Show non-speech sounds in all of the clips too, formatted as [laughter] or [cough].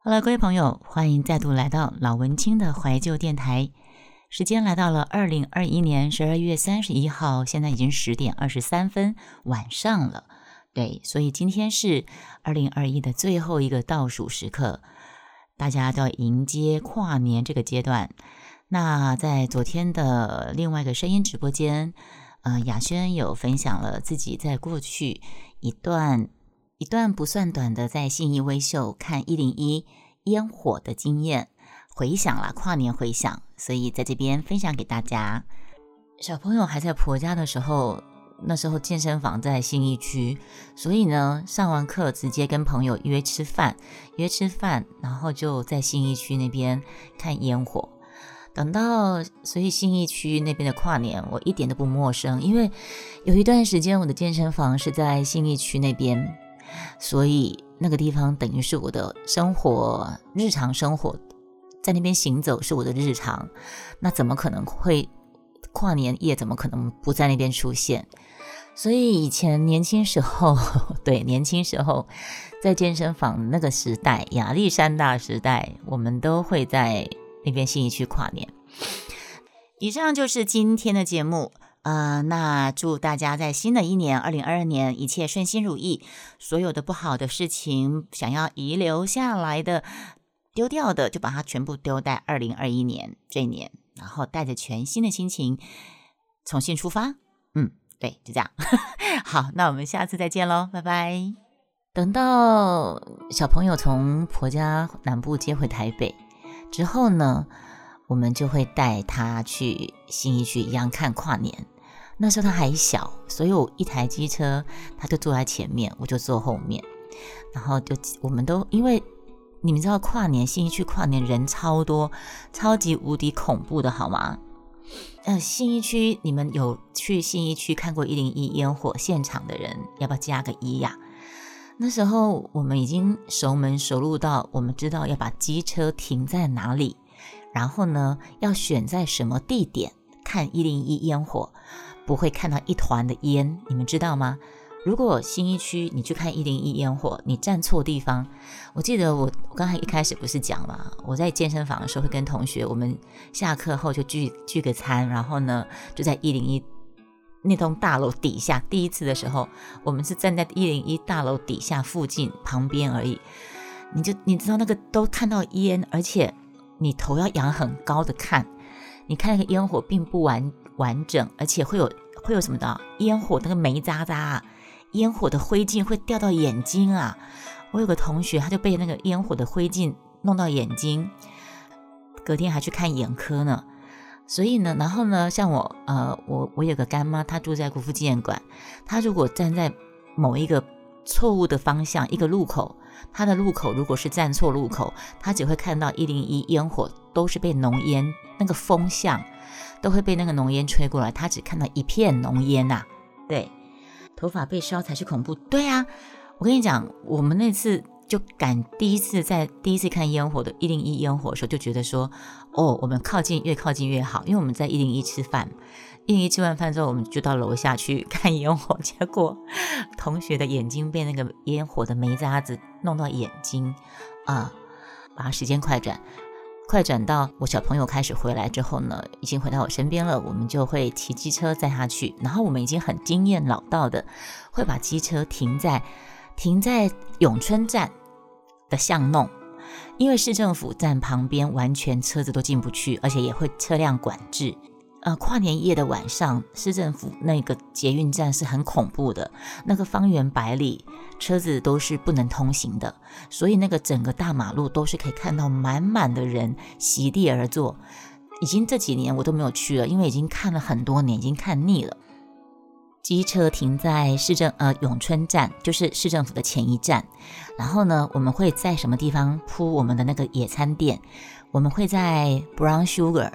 好了，各位朋友，欢迎再度来到老文青的怀旧电台。时间来到了二零二一年十二月三十一号，现在已经十点二十三分，晚上了。对，所以今天是二零二一的最后一个倒数时刻，大家都要迎接跨年这个阶段。那在昨天的另外一个声音直播间，呃，雅轩有分享了自己在过去一段。一段不算短的在信义微秀看一零一烟火的经验，回想了跨年回想，所以在这边分享给大家。小朋友还在婆家的时候，那时候健身房在信义区，所以呢，上完课直接跟朋友约吃饭，约吃饭，然后就在信义区那边看烟火。等到所以信义区那边的跨年，我一点都不陌生，因为有一段时间我的健身房是在信义区那边。所以那个地方等于是我的生活，日常生活在那边行走是我的日常，那怎么可能会跨年夜？怎么可能不在那边出现？所以以前年轻时候，[laughs] 对年轻时候在健身房那个时代，亚历山大时代，我们都会在那边新义区跨年。以上就是今天的节目。呃，那祝大家在新的一年二零二二年一切顺心如意，所有的不好的事情想要遗留下来的、丢掉的，就把它全部丢在二零二一年这一年，然后带着全新的心情重新出发。嗯，对，就这样。[laughs] 好，那我们下次再见喽，拜拜。等到小朋友从婆家南部接回台北之后呢，我们就会带他去新一区一样看跨年。那时候他还小，所以我一台机车，他就坐在前面，我就坐后面，然后就我们都因为你们知道跨年信义区跨年人超多，超级无敌恐怖的好吗？呃，信义区你们有去信义区看过一零一烟火现场的人，要不要加个一呀？那时候我们已经熟门熟路到，我们知道要把机车停在哪里，然后呢要选在什么地点看一零一烟火。不会看到一团的烟，你们知道吗？如果新一区你去看一零一烟火，你站错地方。我记得我我刚才一开始不是讲嘛，我在健身房的时候会跟同学，我们下课后就聚聚个餐，然后呢就在一零一那栋大楼底下。第一次的时候，我们是站在一零一大楼底下附近旁边而已。你就你知道那个都看到烟，而且你头要仰很高的看，你看那个烟火并不完。完整，而且会有会有什么的烟火，那个煤渣渣，烟火的灰烬会掉到眼睛啊。我有个同学，他就被那个烟火的灰烬弄到眼睛，隔天还去看眼科呢。所以呢，然后呢，像我，呃，我我有个干妈，她住在国父纪念馆，她如果站在某一个错误的方向，一个路口，它的路口如果是站错路口，他只会看到一零一烟火都是被浓烟那个风向。都会被那个浓烟吹过来，他只看到一片浓烟呐。对，头发被烧才是恐怖。对啊，我跟你讲，我们那次就敢第一次在第一次看烟火的一零一烟火的时候，就觉得说，哦，我们靠近越靠近越好，因为我们在一零一吃饭，一吃完饭之后，我们就到楼下去 [laughs] 看烟火，结果同学的眼睛被那个烟火的煤渣子弄到眼睛啊，把时间快转。快转到我小朋友开始回来之后呢，已经回到我身边了，我们就会骑机车载他去。然后我们已经很经验老道的，会把机车停在停在永春站的巷弄，因为市政府站旁边完全车子都进不去，而且也会车辆管制。呃，跨年夜的晚上，市政府那个捷运站是很恐怖的，那个方圆百里车子都是不能通行的，所以那个整个大马路都是可以看到满满的人席地而坐。已经这几年我都没有去了，因为已经看了很多年，已经看腻了。机车停在市政呃永春站，就是市政府的前一站。然后呢，我们会在什么地方铺我们的那个野餐垫？我们会在 Brown Sugar。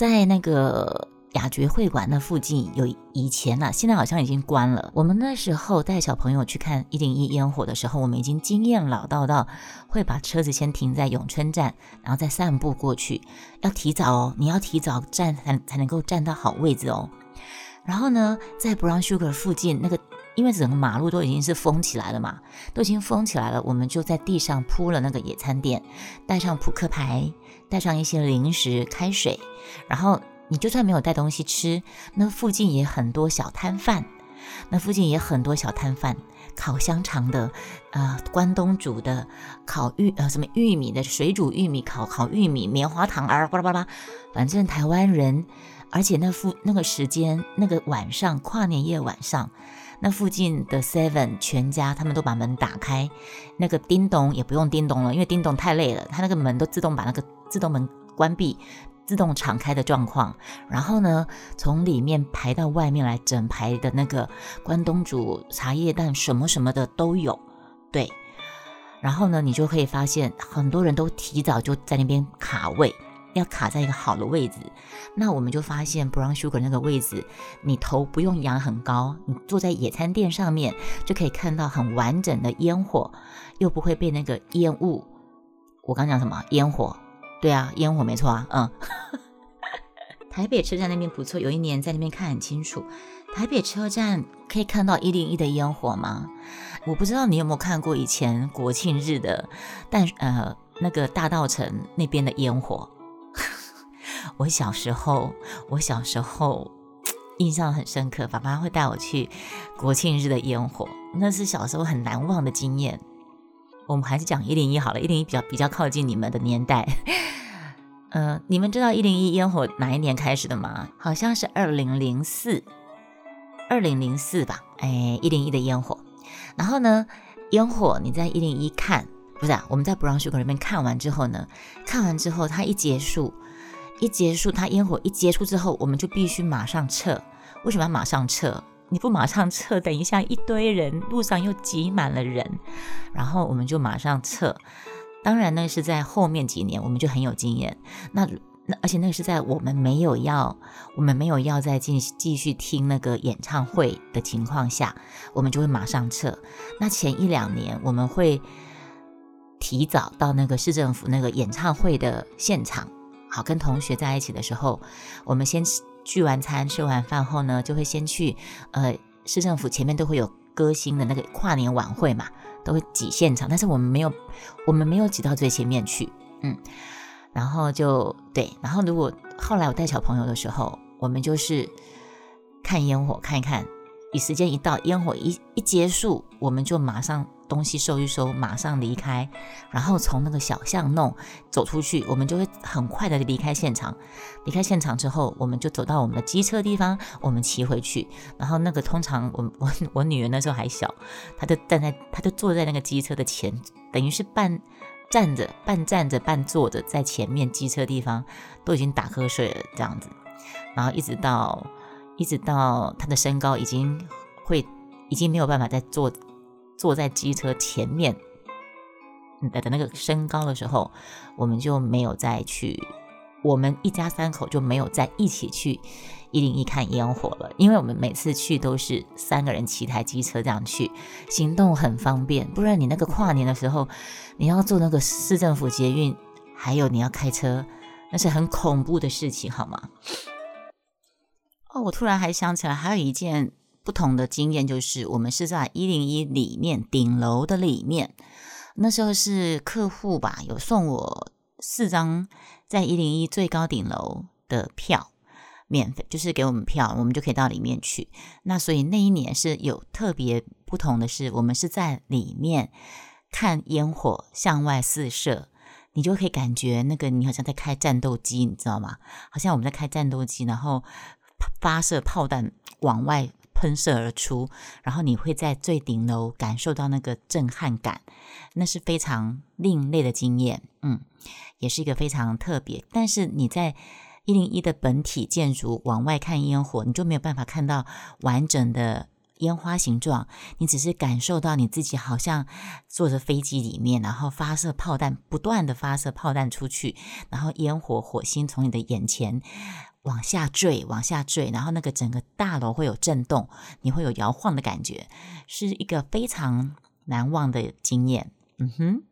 在那个雅爵会馆那附近有以前呢，现在好像已经关了。我们那时候带小朋友去看一零一烟火的时候，我们已经经验老道到会把车子先停在永春站，然后再散步过去。要提早哦，你要提早站才才能够站到好位置哦。然后呢，在 Brown Sugar 附近那个。因为整个马路都已经是封起来了嘛，都已经封起来了，我们就在地上铺了那个野餐垫，带上扑克牌，带上一些零食、开水，然后你就算没有带东西吃，那附近也很多小摊贩，那附近也很多小摊贩。烤香肠的，呃，关东煮的，烤玉呃什么玉米的，水煮玉米，烤烤玉米，棉花糖啊，巴拉巴拉，反正台湾人，而且那附那个时间，那个晚上跨年夜晚上，那附近的 Seven 全家他们都把门打开，那个叮咚也不用叮咚了，因为叮咚太累了，他那个门都自动把那个自动门关闭。自动敞开的状况，然后呢，从里面排到外面来，整排的那个关东煮、茶叶蛋什么什么的都有，对。然后呢，你就可以发现很多人都提早就在那边卡位，要卡在一个好的位置。那我们就发现 Brown Sugar 那个位置，你头不用仰很高，你坐在野餐垫上面就可以看到很完整的烟火，又不会被那个烟雾。我刚讲什么？烟火。对啊，烟火没错啊，嗯，[laughs] 台北车站那边不错，有一年在那边看很清楚。台北车站可以看到一零一的烟火吗？我不知道你有没有看过以前国庆日的，但呃那个大道城那边的烟火。我小时候，我小时候印象很深刻，爸爸会带我去国庆日的烟火，那是小时候很难忘的经验。我们还是讲一零一好了，一零一比较比较靠近你们的年代。呃，你们知道一零一烟火哪一年开始的吗？好像是二零零四，二零零四吧。哎，一零一的烟火。然后呢，烟火你在一零一看，不是啊？我们在 Brown Sugar 那边看完之后呢，看完之后它一结束，一结束它烟火一结束之后，我们就必须马上撤。为什么要马上撤？你不马上撤，等一下一堆人路上又挤满了人，然后我们就马上撤。当然呢，是在后面几年我们就很有经验。那那而且那个是在我们没有要我们没有要再继继续听那个演唱会的情况下，我们就会马上撤。那前一两年我们会提早到那个市政府那个演唱会的现场，好跟同学在一起的时候，我们先。聚完餐、吃完饭后呢，就会先去呃市政府前面都会有歌星的那个跨年晚会嘛，都会挤现场，但是我们没有，我们没有挤到最前面去，嗯，然后就对，然后如果后来我带小朋友的时候，我们就是看烟火看一看，以时间一到，烟火一一结束，我们就马上。东西收一收，马上离开，然后从那个小巷弄走出去，我们就会很快的离开现场。离开现场之后，我们就走到我们的机车地方，我们骑回去。然后那个通常我我我女儿那时候还小，她就站在，她就坐在那个机车的前，等于是半站着、半站着、半坐着，在前面机车地方都已经打瞌睡了这样子。然后一直到一直到她的身高已经会已经没有办法再坐。坐在机车前面的的那个身高的时候，我们就没有再去，我们一家三口就没有再一起去一零一看烟火了，因为我们每次去都是三个人骑台机车这样去，行动很方便。不然你那个跨年的时候，你要坐那个市政府捷运，还有你要开车，那是很恐怖的事情，好吗？哦，我突然还想起来，还有一件。不同的经验就是，我们是在一零一里面顶楼的里面，那时候是客户吧，有送我四张在一零一最高顶楼的票，免费就是给我们票，我们就可以到里面去。那所以那一年是有特别不同的是，我们是在里面看烟火向外四射，你就可以感觉那个你好像在开战斗机，你知道吗？好像我们在开战斗机，然后发射炮弹往外。喷射而出，然后你会在最顶楼感受到那个震撼感，那是非常另类的经验，嗯，也是一个非常特别。但是你在一零一的本体建筑往外看烟火，你就没有办法看到完整的烟花形状，你只是感受到你自己好像坐着飞机里面，然后发射炮弹，不断的发射炮弹出去，然后烟火火星从你的眼前。往下坠，往下坠，然后那个整个大楼会有震动，你会有摇晃的感觉，是一个非常难忘的经验。嗯哼，